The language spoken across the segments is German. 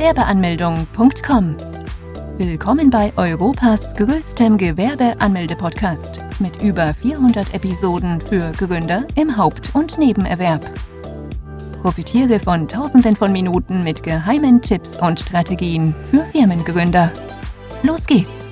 Gewerbeanmeldung.com. Willkommen bei Europas größtem Gewerbeanmelde-Podcast mit über 400 Episoden für Gründer im Haupt- und Nebenerwerb. Profitiere von Tausenden von Minuten mit geheimen Tipps und Strategien für Firmengründer. Los geht's!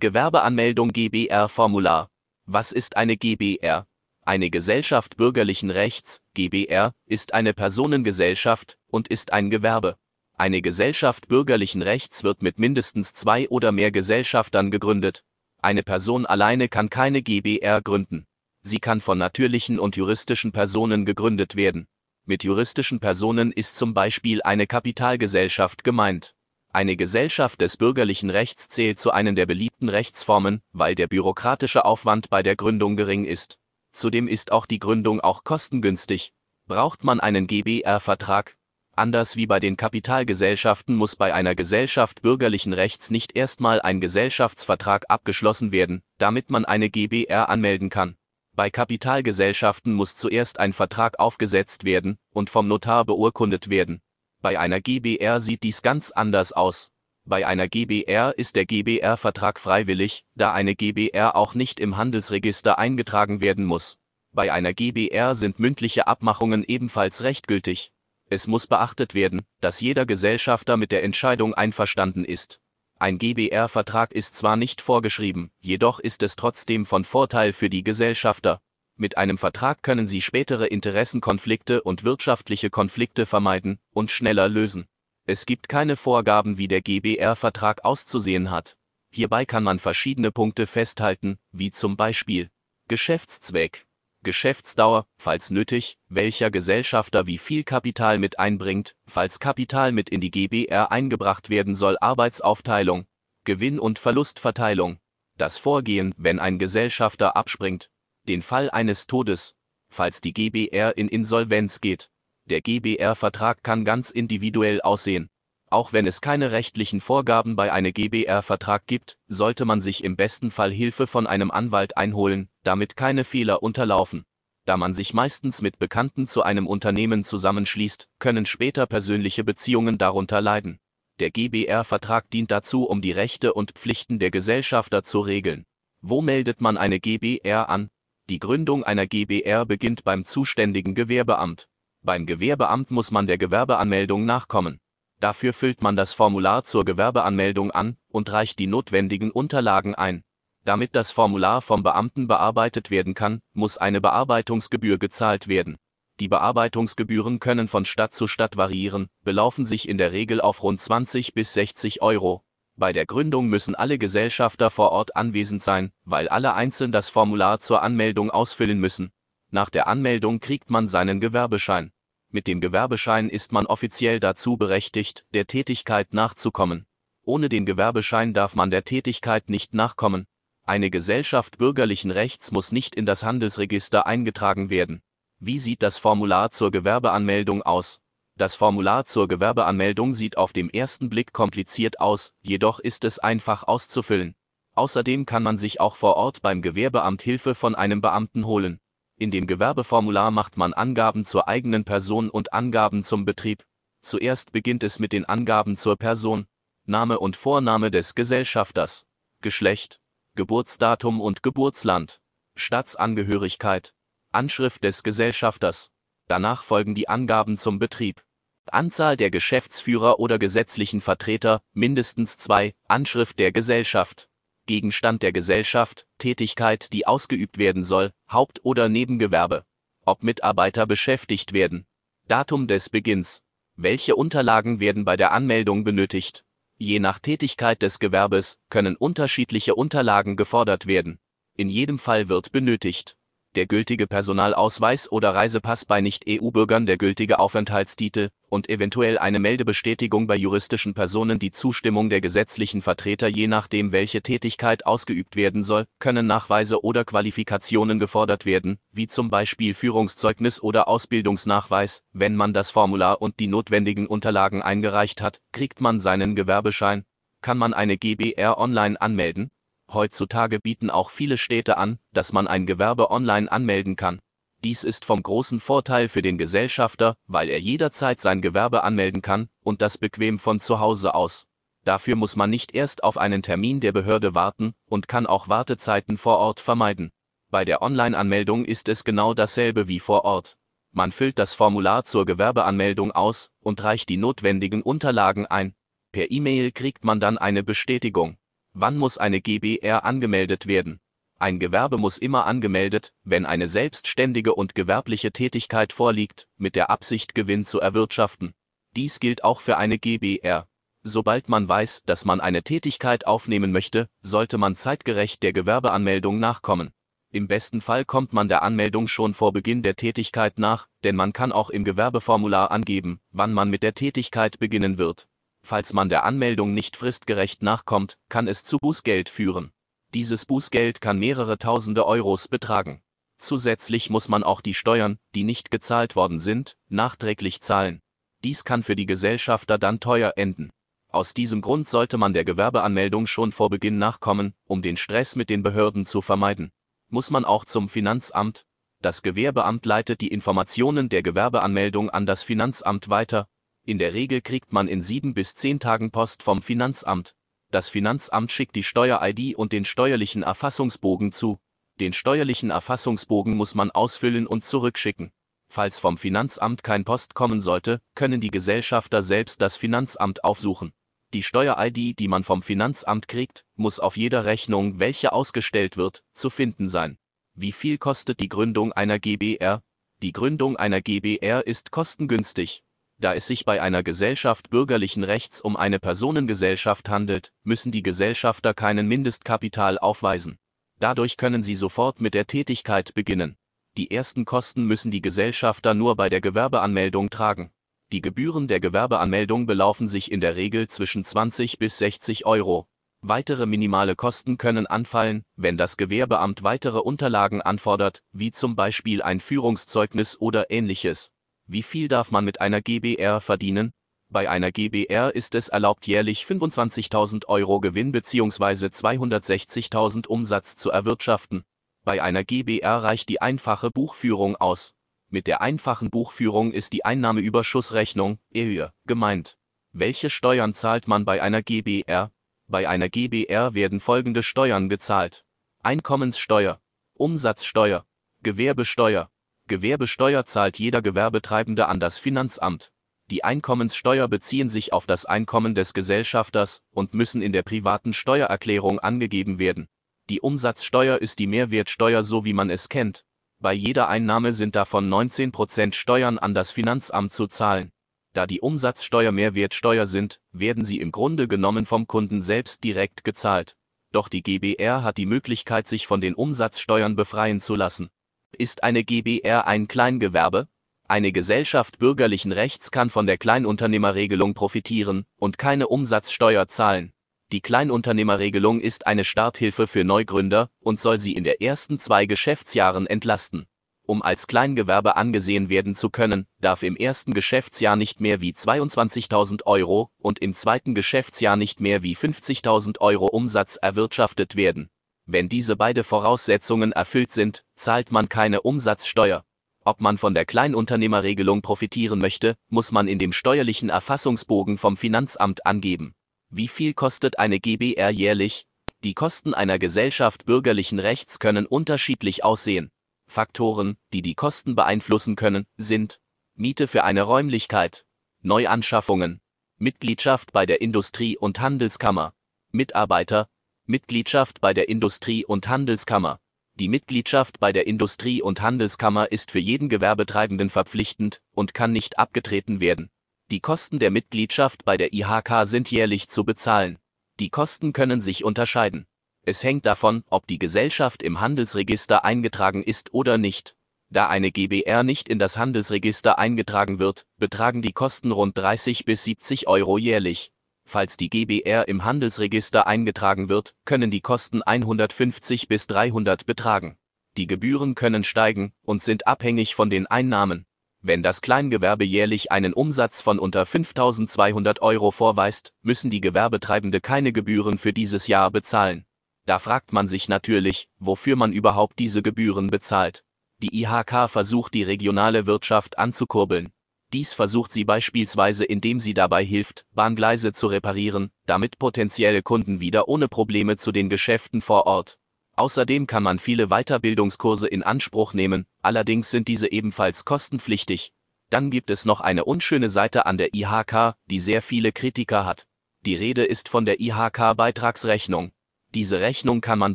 Gewerbeanmeldung GBR-Formular. Was ist eine GBR? Eine Gesellschaft bürgerlichen Rechts, GBR, ist eine Personengesellschaft und ist ein Gewerbe. Eine Gesellschaft bürgerlichen Rechts wird mit mindestens zwei oder mehr Gesellschaftern gegründet. Eine Person alleine kann keine GBR gründen. Sie kann von natürlichen und juristischen Personen gegründet werden. Mit juristischen Personen ist zum Beispiel eine Kapitalgesellschaft gemeint. Eine Gesellschaft des bürgerlichen Rechts zählt zu einem der beliebten Rechtsformen, weil der bürokratische Aufwand bei der Gründung gering ist. Zudem ist auch die Gründung auch kostengünstig. Braucht man einen GBR-Vertrag? Anders wie bei den Kapitalgesellschaften muss bei einer Gesellschaft bürgerlichen Rechts nicht erstmal ein Gesellschaftsvertrag abgeschlossen werden, damit man eine GBR anmelden kann. Bei Kapitalgesellschaften muss zuerst ein Vertrag aufgesetzt werden und vom Notar beurkundet werden. Bei einer GBR sieht dies ganz anders aus. Bei einer GBR ist der GBR-Vertrag freiwillig, da eine GBR auch nicht im Handelsregister eingetragen werden muss. Bei einer GBR sind mündliche Abmachungen ebenfalls rechtgültig. Es muss beachtet werden, dass jeder Gesellschafter mit der Entscheidung einverstanden ist. Ein GBR-Vertrag ist zwar nicht vorgeschrieben, jedoch ist es trotzdem von Vorteil für die Gesellschafter. Mit einem Vertrag können Sie spätere Interessenkonflikte und wirtschaftliche Konflikte vermeiden und schneller lösen. Es gibt keine Vorgaben, wie der GBR-Vertrag auszusehen hat. Hierbei kann man verschiedene Punkte festhalten, wie zum Beispiel Geschäftszweck, Geschäftsdauer, falls nötig, welcher Gesellschafter wie viel Kapital mit einbringt, falls Kapital mit in die GBR eingebracht werden soll, Arbeitsaufteilung, Gewinn- und Verlustverteilung, das Vorgehen, wenn ein Gesellschafter abspringt, den Fall eines Todes, falls die GBR in Insolvenz geht. Der GBR-Vertrag kann ganz individuell aussehen. Auch wenn es keine rechtlichen Vorgaben bei einem GBR-Vertrag gibt, sollte man sich im besten Fall Hilfe von einem Anwalt einholen, damit keine Fehler unterlaufen. Da man sich meistens mit Bekannten zu einem Unternehmen zusammenschließt, können später persönliche Beziehungen darunter leiden. Der GBR-Vertrag dient dazu, um die Rechte und Pflichten der Gesellschafter zu regeln. Wo meldet man eine GBR an? Die Gründung einer GBR beginnt beim zuständigen Gewerbeamt. Beim Gewerbeamt muss man der Gewerbeanmeldung nachkommen. Dafür füllt man das Formular zur Gewerbeanmeldung an und reicht die notwendigen Unterlagen ein. Damit das Formular vom Beamten bearbeitet werden kann, muss eine Bearbeitungsgebühr gezahlt werden. Die Bearbeitungsgebühren können von Stadt zu Stadt variieren, belaufen sich in der Regel auf rund 20 bis 60 Euro. Bei der Gründung müssen alle Gesellschafter vor Ort anwesend sein, weil alle einzeln das Formular zur Anmeldung ausfüllen müssen. Nach der Anmeldung kriegt man seinen Gewerbeschein. Mit dem Gewerbeschein ist man offiziell dazu berechtigt, der Tätigkeit nachzukommen. Ohne den Gewerbeschein darf man der Tätigkeit nicht nachkommen. Eine Gesellschaft bürgerlichen Rechts muss nicht in das Handelsregister eingetragen werden. Wie sieht das Formular zur Gewerbeanmeldung aus? Das Formular zur Gewerbeanmeldung sieht auf dem ersten Blick kompliziert aus, jedoch ist es einfach auszufüllen. Außerdem kann man sich auch vor Ort beim Gewerbeamt Hilfe von einem Beamten holen. In dem Gewerbeformular macht man Angaben zur eigenen Person und Angaben zum Betrieb. Zuerst beginnt es mit den Angaben zur Person, Name und Vorname des Gesellschafters, Geschlecht, Geburtsdatum und Geburtsland, Staatsangehörigkeit, Anschrift des Gesellschafters. Danach folgen die Angaben zum Betrieb. Anzahl der Geschäftsführer oder gesetzlichen Vertreter, mindestens zwei, Anschrift der Gesellschaft, Gegenstand der Gesellschaft, Tätigkeit, die ausgeübt werden soll, Haupt- oder Nebengewerbe, ob Mitarbeiter beschäftigt werden, Datum des Beginns, welche Unterlagen werden bei der Anmeldung benötigt. Je nach Tätigkeit des Gewerbes können unterschiedliche Unterlagen gefordert werden. In jedem Fall wird benötigt der gültige Personalausweis oder Reisepass bei Nicht-EU-Bürgern, der gültige Aufenthaltstitel und eventuell eine Meldebestätigung bei juristischen Personen die Zustimmung der gesetzlichen Vertreter je nachdem welche Tätigkeit ausgeübt werden soll, können Nachweise oder Qualifikationen gefordert werden, wie zum Beispiel Führungszeugnis oder Ausbildungsnachweis. Wenn man das Formular und die notwendigen Unterlagen eingereicht hat, kriegt man seinen Gewerbeschein. Kann man eine GBR online anmelden? Heutzutage bieten auch viele Städte an, dass man ein Gewerbe online anmelden kann. Dies ist vom großen Vorteil für den Gesellschafter, weil er jederzeit sein Gewerbe anmelden kann und das bequem von zu Hause aus. Dafür muss man nicht erst auf einen Termin der Behörde warten und kann auch Wartezeiten vor Ort vermeiden. Bei der Online-Anmeldung ist es genau dasselbe wie vor Ort. Man füllt das Formular zur Gewerbeanmeldung aus und reicht die notwendigen Unterlagen ein. Per E-Mail kriegt man dann eine Bestätigung. Wann muss eine GBR angemeldet werden? Ein Gewerbe muss immer angemeldet, wenn eine selbstständige und gewerbliche Tätigkeit vorliegt, mit der Absicht Gewinn zu erwirtschaften. Dies gilt auch für eine GBR. Sobald man weiß, dass man eine Tätigkeit aufnehmen möchte, sollte man zeitgerecht der Gewerbeanmeldung nachkommen. Im besten Fall kommt man der Anmeldung schon vor Beginn der Tätigkeit nach, denn man kann auch im Gewerbeformular angeben, wann man mit der Tätigkeit beginnen wird. Falls man der Anmeldung nicht fristgerecht nachkommt, kann es zu Bußgeld führen. Dieses Bußgeld kann mehrere tausende Euros betragen. Zusätzlich muss man auch die Steuern, die nicht gezahlt worden sind, nachträglich zahlen. Dies kann für die Gesellschafter dann teuer enden. Aus diesem Grund sollte man der Gewerbeanmeldung schon vor Beginn nachkommen, um den Stress mit den Behörden zu vermeiden. Muss man auch zum Finanzamt? Das Gewerbeamt leitet die Informationen der Gewerbeanmeldung an das Finanzamt weiter. In der Regel kriegt man in sieben bis zehn Tagen Post vom Finanzamt. Das Finanzamt schickt die Steuer-ID und den steuerlichen Erfassungsbogen zu. Den steuerlichen Erfassungsbogen muss man ausfüllen und zurückschicken. Falls vom Finanzamt kein Post kommen sollte, können die Gesellschafter selbst das Finanzamt aufsuchen. Die Steuer-ID, die man vom Finanzamt kriegt, muss auf jeder Rechnung, welche ausgestellt wird, zu finden sein. Wie viel kostet die Gründung einer GBR? Die Gründung einer GBR ist kostengünstig. Da es sich bei einer Gesellschaft bürgerlichen Rechts um eine Personengesellschaft handelt, müssen die Gesellschafter keinen Mindestkapital aufweisen. Dadurch können sie sofort mit der Tätigkeit beginnen. Die ersten Kosten müssen die Gesellschafter nur bei der Gewerbeanmeldung tragen. Die Gebühren der Gewerbeanmeldung belaufen sich in der Regel zwischen 20 bis 60 Euro. Weitere minimale Kosten können anfallen, wenn das Gewerbeamt weitere Unterlagen anfordert, wie zum Beispiel ein Führungszeugnis oder ähnliches. Wie viel darf man mit einer GBR verdienen? Bei einer GBR ist es erlaubt, jährlich 25.000 Euro Gewinn bzw. 260.000 Umsatz zu erwirtschaften. Bei einer GBR reicht die einfache Buchführung aus. Mit der einfachen Buchführung ist die Einnahmeüberschussrechnung (EUR) gemeint. Welche Steuern zahlt man bei einer GbR? Bei einer GbR werden folgende Steuern gezahlt: Einkommenssteuer, Umsatzsteuer, Gewerbesteuer. Gewerbesteuer zahlt jeder Gewerbetreibende an das Finanzamt. Die Einkommenssteuer beziehen sich auf das Einkommen des Gesellschafters und müssen in der privaten Steuererklärung angegeben werden. Die Umsatzsteuer ist die Mehrwertsteuer so wie man es kennt bei jeder Einnahme sind davon 19% Steuern an das Finanzamt zu zahlen. Da die Umsatzsteuer Mehrwertsteuer sind, werden sie im Grunde genommen vom Kunden selbst direkt gezahlt. Doch die GBR hat die Möglichkeit, sich von den Umsatzsteuern befreien zu lassen. Ist eine GBR ein Kleingewerbe? Eine Gesellschaft bürgerlichen Rechts kann von der Kleinunternehmerregelung profitieren und keine Umsatzsteuer zahlen. Die Kleinunternehmerregelung ist eine Starthilfe für Neugründer und soll sie in der ersten zwei Geschäftsjahren entlasten. Um als Kleingewerbe angesehen werden zu können, darf im ersten Geschäftsjahr nicht mehr wie 22.000 Euro und im zweiten Geschäftsjahr nicht mehr wie 50.000 Euro Umsatz erwirtschaftet werden. Wenn diese beide Voraussetzungen erfüllt sind, zahlt man keine Umsatzsteuer. Ob man von der Kleinunternehmerregelung profitieren möchte, muss man in dem steuerlichen Erfassungsbogen vom Finanzamt angeben. Wie viel kostet eine GbR jährlich? Die Kosten einer Gesellschaft bürgerlichen Rechts können unterschiedlich aussehen. Faktoren, die die Kosten beeinflussen können, sind Miete für eine Räumlichkeit, Neuanschaffungen, Mitgliedschaft bei der Industrie- und Handelskammer, Mitarbeiter, Mitgliedschaft bei der Industrie- und Handelskammer. Die Mitgliedschaft bei der Industrie- und Handelskammer ist für jeden Gewerbetreibenden verpflichtend und kann nicht abgetreten werden. Die Kosten der Mitgliedschaft bei der IHK sind jährlich zu bezahlen. Die Kosten können sich unterscheiden. Es hängt davon, ob die Gesellschaft im Handelsregister eingetragen ist oder nicht. Da eine GbR nicht in das Handelsregister eingetragen wird, betragen die Kosten rund 30 bis 70 Euro jährlich. Falls die GbR im Handelsregister eingetragen wird, können die Kosten 150 bis 300 betragen. Die Gebühren können steigen und sind abhängig von den Einnahmen. Wenn das Kleingewerbe jährlich einen Umsatz von unter 5.200 Euro vorweist, müssen die Gewerbetreibende keine Gebühren für dieses Jahr bezahlen. Da fragt man sich natürlich, wofür man überhaupt diese Gebühren bezahlt. Die IHK versucht die regionale Wirtschaft anzukurbeln. Dies versucht sie beispielsweise indem sie dabei hilft, Bahngleise zu reparieren, damit potenzielle Kunden wieder ohne Probleme zu den Geschäften vor Ort. Außerdem kann man viele Weiterbildungskurse in Anspruch nehmen, allerdings sind diese ebenfalls kostenpflichtig. Dann gibt es noch eine unschöne Seite an der IHK, die sehr viele Kritiker hat. Die Rede ist von der IHK-Beitragsrechnung. Diese Rechnung kann man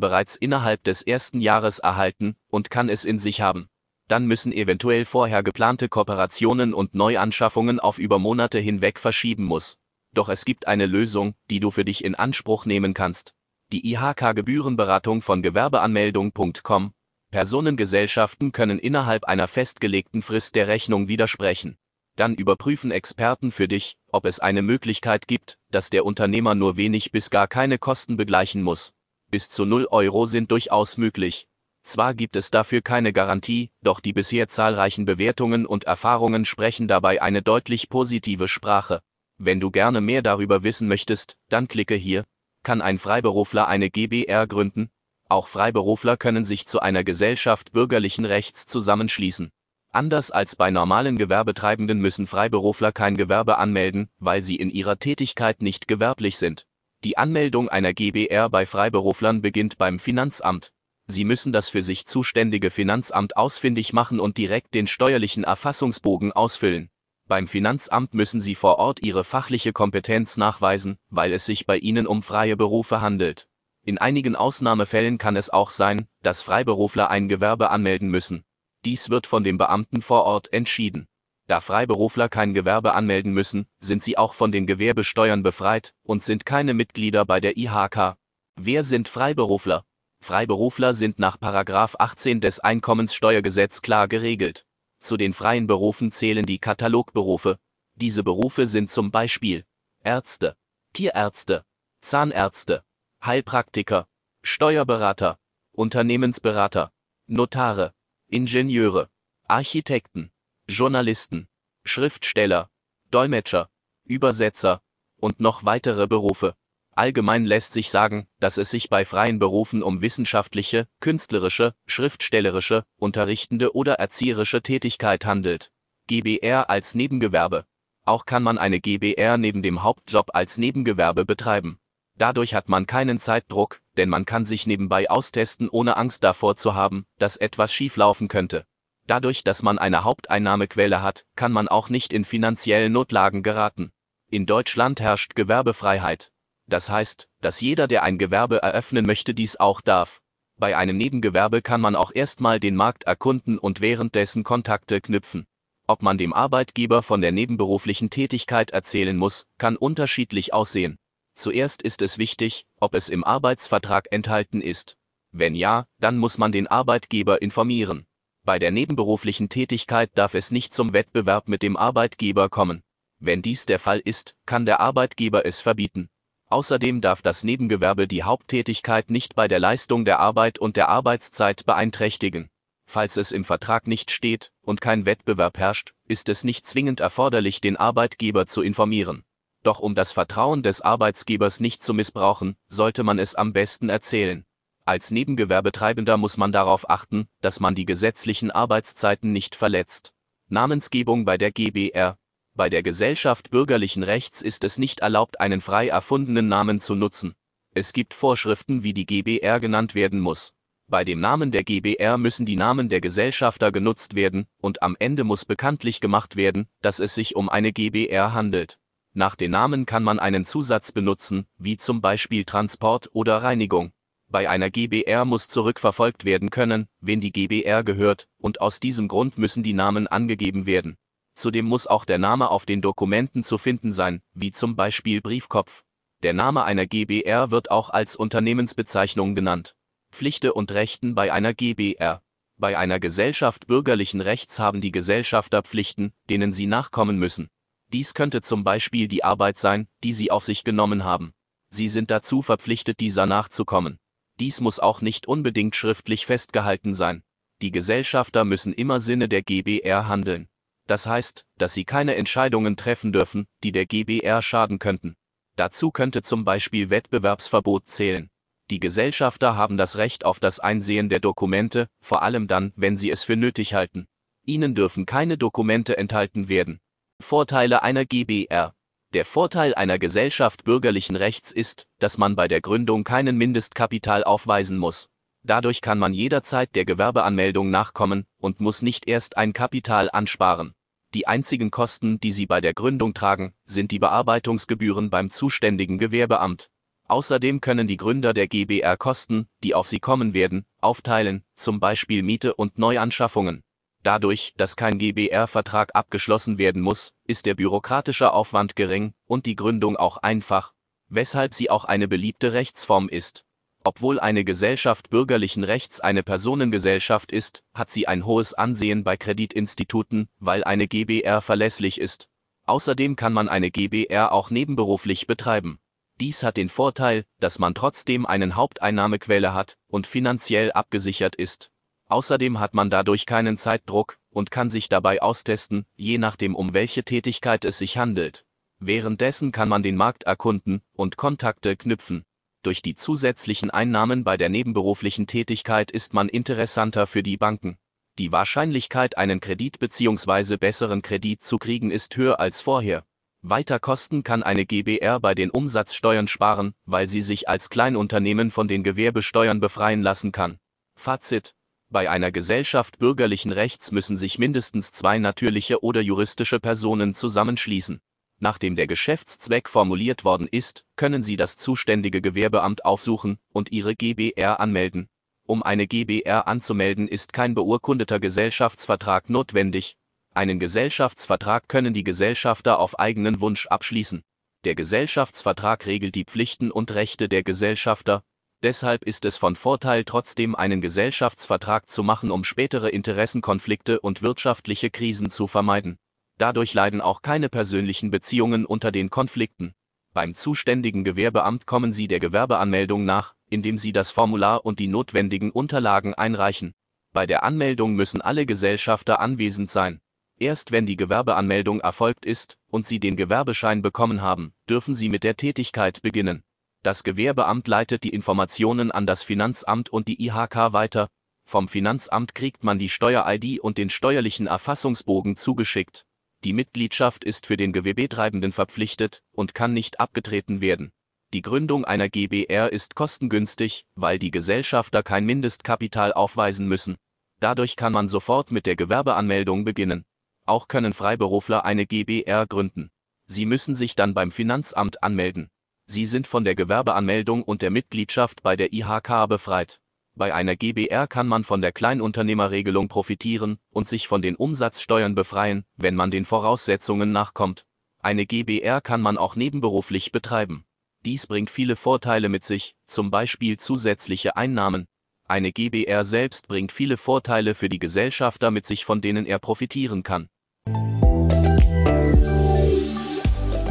bereits innerhalb des ersten Jahres erhalten und kann es in sich haben dann müssen eventuell vorher geplante Kooperationen und Neuanschaffungen auf über Monate hinweg verschieben muss. Doch es gibt eine Lösung, die du für dich in Anspruch nehmen kannst. Die IHK-Gebührenberatung von Gewerbeanmeldung.com. Personengesellschaften können innerhalb einer festgelegten Frist der Rechnung widersprechen. Dann überprüfen Experten für dich, ob es eine Möglichkeit gibt, dass der Unternehmer nur wenig bis gar keine Kosten begleichen muss. Bis zu 0 Euro sind durchaus möglich. Zwar gibt es dafür keine Garantie, doch die bisher zahlreichen Bewertungen und Erfahrungen sprechen dabei eine deutlich positive Sprache. Wenn du gerne mehr darüber wissen möchtest, dann klicke hier. Kann ein Freiberufler eine GbR gründen? Auch Freiberufler können sich zu einer Gesellschaft bürgerlichen Rechts zusammenschließen. Anders als bei normalen Gewerbetreibenden müssen Freiberufler kein Gewerbe anmelden, weil sie in ihrer Tätigkeit nicht gewerblich sind. Die Anmeldung einer GbR bei Freiberuflern beginnt beim Finanzamt. Sie müssen das für sich zuständige Finanzamt ausfindig machen und direkt den steuerlichen Erfassungsbogen ausfüllen. Beim Finanzamt müssen Sie vor Ort Ihre fachliche Kompetenz nachweisen, weil es sich bei Ihnen um freie Berufe handelt. In einigen Ausnahmefällen kann es auch sein, dass Freiberufler ein Gewerbe anmelden müssen. Dies wird von dem Beamten vor Ort entschieden. Da Freiberufler kein Gewerbe anmelden müssen, sind sie auch von den Gewerbesteuern befreit und sind keine Mitglieder bei der IHK. Wer sind Freiberufler? Freiberufler sind nach 18 des Einkommenssteuergesetz klar geregelt. Zu den freien Berufen zählen die Katalogberufe. Diese Berufe sind zum Beispiel Ärzte, Tierärzte, Zahnärzte, Heilpraktiker, Steuerberater, Unternehmensberater, Notare, Ingenieure, Architekten, Journalisten, Schriftsteller, Dolmetscher, Übersetzer und noch weitere Berufe. Allgemein lässt sich sagen, dass es sich bei freien Berufen um wissenschaftliche, künstlerische, schriftstellerische, unterrichtende oder erzieherische Tätigkeit handelt. GBR als Nebengewerbe. Auch kann man eine GBR neben dem Hauptjob als Nebengewerbe betreiben. Dadurch hat man keinen Zeitdruck, denn man kann sich nebenbei austesten, ohne Angst davor zu haben, dass etwas schieflaufen könnte. Dadurch, dass man eine Haupteinnahmequelle hat, kann man auch nicht in finanzielle Notlagen geraten. In Deutschland herrscht Gewerbefreiheit. Das heißt, dass jeder, der ein Gewerbe eröffnen möchte, dies auch darf. Bei einem Nebengewerbe kann man auch erstmal den Markt erkunden und währenddessen Kontakte knüpfen. Ob man dem Arbeitgeber von der nebenberuflichen Tätigkeit erzählen muss, kann unterschiedlich aussehen. Zuerst ist es wichtig, ob es im Arbeitsvertrag enthalten ist. Wenn ja, dann muss man den Arbeitgeber informieren. Bei der nebenberuflichen Tätigkeit darf es nicht zum Wettbewerb mit dem Arbeitgeber kommen. Wenn dies der Fall ist, kann der Arbeitgeber es verbieten. Außerdem darf das Nebengewerbe die Haupttätigkeit nicht bei der Leistung der Arbeit und der Arbeitszeit beeinträchtigen. Falls es im Vertrag nicht steht und kein Wettbewerb herrscht, ist es nicht zwingend erforderlich, den Arbeitgeber zu informieren. Doch um das Vertrauen des Arbeitsgebers nicht zu missbrauchen, sollte man es am besten erzählen. Als Nebengewerbetreibender muss man darauf achten, dass man die gesetzlichen Arbeitszeiten nicht verletzt. Namensgebung bei der GBR bei der Gesellschaft bürgerlichen Rechts ist es nicht erlaubt, einen frei erfundenen Namen zu nutzen. Es gibt Vorschriften, wie die GBR genannt werden muss. Bei dem Namen der GBR müssen die Namen der Gesellschafter genutzt werden, und am Ende muss bekanntlich gemacht werden, dass es sich um eine GBR handelt. Nach den Namen kann man einen Zusatz benutzen, wie zum Beispiel Transport oder Reinigung. Bei einer GBR muss zurückverfolgt werden können, wen die GBR gehört, und aus diesem Grund müssen die Namen angegeben werden. Zudem muss auch der Name auf den Dokumenten zu finden sein, wie zum Beispiel Briefkopf. Der Name einer GbR wird auch als Unternehmensbezeichnung genannt. Pflichte und Rechten bei einer GbR. Bei einer Gesellschaft bürgerlichen Rechts haben die Gesellschafter Pflichten, denen sie nachkommen müssen. Dies könnte zum Beispiel die Arbeit sein, die sie auf sich genommen haben. Sie sind dazu verpflichtet, dieser nachzukommen. Dies muss auch nicht unbedingt schriftlich festgehalten sein. Die Gesellschafter müssen immer Sinne der GbR handeln. Das heißt, dass sie keine Entscheidungen treffen dürfen, die der GBR schaden könnten. Dazu könnte zum Beispiel Wettbewerbsverbot zählen. Die Gesellschafter haben das Recht auf das Einsehen der Dokumente, vor allem dann, wenn sie es für nötig halten. Ihnen dürfen keine Dokumente enthalten werden. Vorteile einer GBR Der Vorteil einer Gesellschaft bürgerlichen Rechts ist, dass man bei der Gründung keinen Mindestkapital aufweisen muss. Dadurch kann man jederzeit der Gewerbeanmeldung nachkommen und muss nicht erst ein Kapital ansparen. Die einzigen Kosten, die Sie bei der Gründung tragen, sind die Bearbeitungsgebühren beim zuständigen Gewerbeamt. Außerdem können die Gründer der GBR Kosten, die auf sie kommen werden, aufteilen, zum Beispiel Miete und Neuanschaffungen. Dadurch, dass kein GBR-Vertrag abgeschlossen werden muss, ist der bürokratische Aufwand gering und die Gründung auch einfach, weshalb sie auch eine beliebte Rechtsform ist. Obwohl eine Gesellschaft bürgerlichen Rechts eine Personengesellschaft ist, hat sie ein hohes Ansehen bei Kreditinstituten, weil eine GBR verlässlich ist. Außerdem kann man eine GBR auch nebenberuflich betreiben. Dies hat den Vorteil, dass man trotzdem einen Haupteinnahmequelle hat und finanziell abgesichert ist. Außerdem hat man dadurch keinen Zeitdruck und kann sich dabei austesten, je nachdem um welche Tätigkeit es sich handelt. Währenddessen kann man den Markt erkunden und Kontakte knüpfen. Durch die zusätzlichen Einnahmen bei der nebenberuflichen Tätigkeit ist man interessanter für die Banken. Die Wahrscheinlichkeit, einen Kredit bzw. besseren Kredit zu kriegen, ist höher als vorher. Weiter Kosten kann eine GBR bei den Umsatzsteuern sparen, weil sie sich als Kleinunternehmen von den Gewerbesteuern befreien lassen kann. Fazit bei einer Gesellschaft bürgerlichen Rechts müssen sich mindestens zwei natürliche oder juristische Personen zusammenschließen. Nachdem der Geschäftszweck formuliert worden ist, können Sie das zuständige Gewerbeamt aufsuchen und Ihre GBR anmelden. Um eine GBR anzumelden, ist kein beurkundeter Gesellschaftsvertrag notwendig. Einen Gesellschaftsvertrag können die Gesellschafter auf eigenen Wunsch abschließen. Der Gesellschaftsvertrag regelt die Pflichten und Rechte der Gesellschafter, Deshalb ist es von Vorteil trotzdem einen Gesellschaftsvertrag zu machen, um spätere Interessenkonflikte und wirtschaftliche Krisen zu vermeiden. Dadurch leiden auch keine persönlichen Beziehungen unter den Konflikten. Beim zuständigen Gewerbeamt kommen Sie der Gewerbeanmeldung nach, indem Sie das Formular und die notwendigen Unterlagen einreichen. Bei der Anmeldung müssen alle Gesellschafter anwesend sein. Erst wenn die Gewerbeanmeldung erfolgt ist und Sie den Gewerbeschein bekommen haben, dürfen Sie mit der Tätigkeit beginnen. Das Gewerbeamt leitet die Informationen an das Finanzamt und die IHK weiter. Vom Finanzamt kriegt man die Steuer-ID und den steuerlichen Erfassungsbogen zugeschickt. Die Mitgliedschaft ist für den Gewerbetreibenden verpflichtet und kann nicht abgetreten werden. Die Gründung einer GBR ist kostengünstig, weil die Gesellschafter kein Mindestkapital aufweisen müssen. Dadurch kann man sofort mit der Gewerbeanmeldung beginnen. Auch können Freiberufler eine GBR gründen. Sie müssen sich dann beim Finanzamt anmelden. Sie sind von der Gewerbeanmeldung und der Mitgliedschaft bei der IHK befreit. Bei einer GBR kann man von der Kleinunternehmerregelung profitieren und sich von den Umsatzsteuern befreien, wenn man den Voraussetzungen nachkommt. Eine GBR kann man auch nebenberuflich betreiben. Dies bringt viele Vorteile mit sich, zum Beispiel zusätzliche Einnahmen. Eine GBR selbst bringt viele Vorteile für die Gesellschafter mit sich, von denen er profitieren kann.